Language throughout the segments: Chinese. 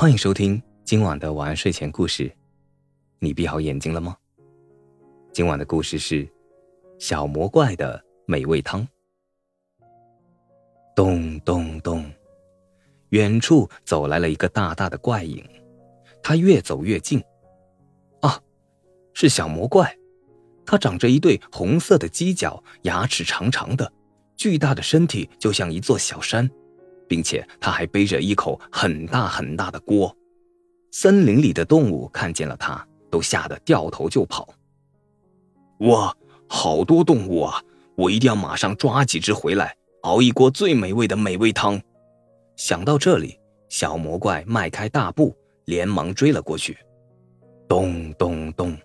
欢迎收听今晚的晚安睡前故事。你闭好眼睛了吗？今晚的故事是小魔怪的美味汤。咚咚咚，远处走来了一个大大的怪影，他越走越近。啊，是小魔怪！它长着一对红色的犄角，牙齿长长的，巨大的身体就像一座小山。并且他还背着一口很大很大的锅，森林里的动物看见了他，都吓得掉头就跑。哇，好多动物啊！我一定要马上抓几只回来，熬一锅最美味的美味汤。想到这里，小魔怪迈开大步，连忙追了过去。咚咚咚，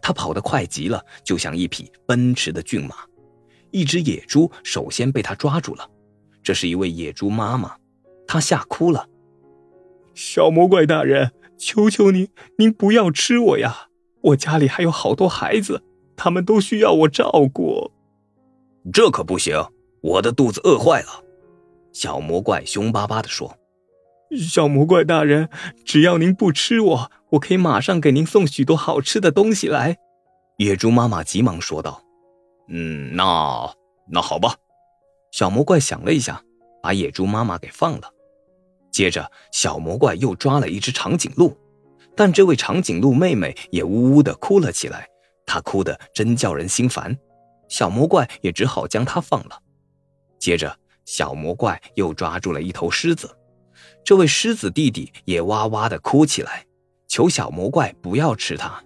他跑得快极了，就像一匹奔驰的骏马。一只野猪首先被他抓住了。这是一位野猪妈妈，她吓哭了。小魔怪大人，求求您，您不要吃我呀！我家里还有好多孩子，他们都需要我照顾。这可不行，我的肚子饿坏了。小魔怪凶巴巴的说：“小魔怪大人，只要您不吃我，我可以马上给您送许多好吃的东西来。”野猪妈妈急忙说道：“嗯，那那好吧。”小魔怪想了一下，把野猪妈妈给放了。接着，小魔怪又抓了一只长颈鹿，但这位长颈鹿妹妹也呜呜的哭了起来，她哭得真叫人心烦。小魔怪也只好将它放了。接着，小魔怪又抓住了一头狮子，这位狮子弟弟也哇哇的哭起来，求小魔怪不要吃它。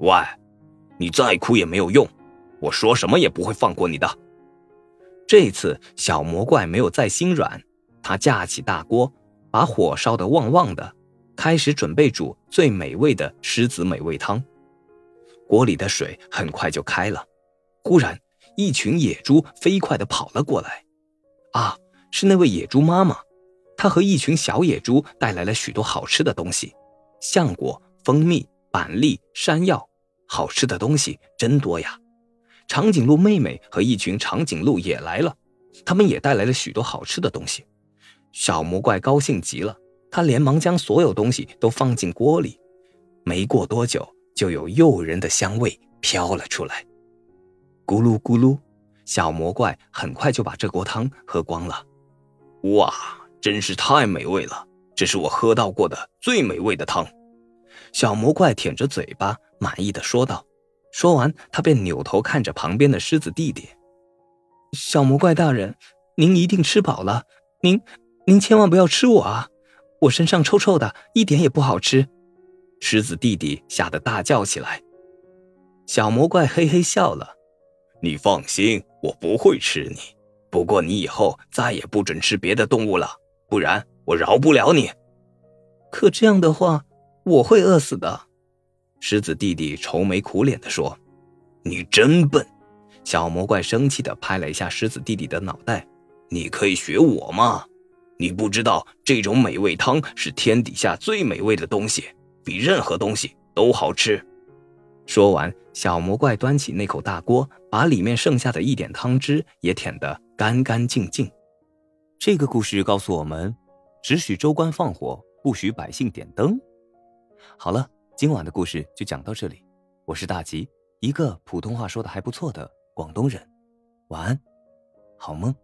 喂，你再哭也没有用，我说什么也不会放过你的。这次小魔怪没有再心软，他架起大锅，把火烧得旺旺的，开始准备煮最美味的狮子美味汤。锅里的水很快就开了，忽然一群野猪飞快地跑了过来。啊，是那位野猪妈妈，她和一群小野猪带来了许多好吃的东西：橡果、蜂蜜、板栗、山药，好吃的东西真多呀。长颈鹿妹妹和一群长颈鹿也来了，他们也带来了许多好吃的东西。小魔怪高兴极了，他连忙将所有东西都放进锅里。没过多久，就有诱人的香味飘了出来。咕噜咕噜，小魔怪很快就把这锅汤喝光了。哇，真是太美味了！这是我喝到过的最美味的汤。小魔怪舔着嘴巴，满意的说道。说完，他便扭头看着旁边的狮子弟弟。小魔怪大人，您一定吃饱了，您您千万不要吃我啊！我身上臭臭的，一点也不好吃。狮子弟弟吓得大叫起来。小魔怪嘿嘿笑了：“你放心，我不会吃你。不过你以后再也不准吃别的动物了，不然我饶不了你。可这样的话，我会饿死的。”狮子弟弟愁眉苦脸地说：“你真笨！”小魔怪生气地拍了一下狮子弟弟的脑袋：“你可以学我吗？你不知道这种美味汤是天底下最美味的东西，比任何东西都好吃。”说完，小魔怪端起那口大锅，把里面剩下的一点汤汁也舔得干干净净。这个故事告诉我们：只许州官放火，不许百姓点灯。好了。今晚的故事就讲到这里，我是大吉，一个普通话说的还不错的广东人，晚安，好梦。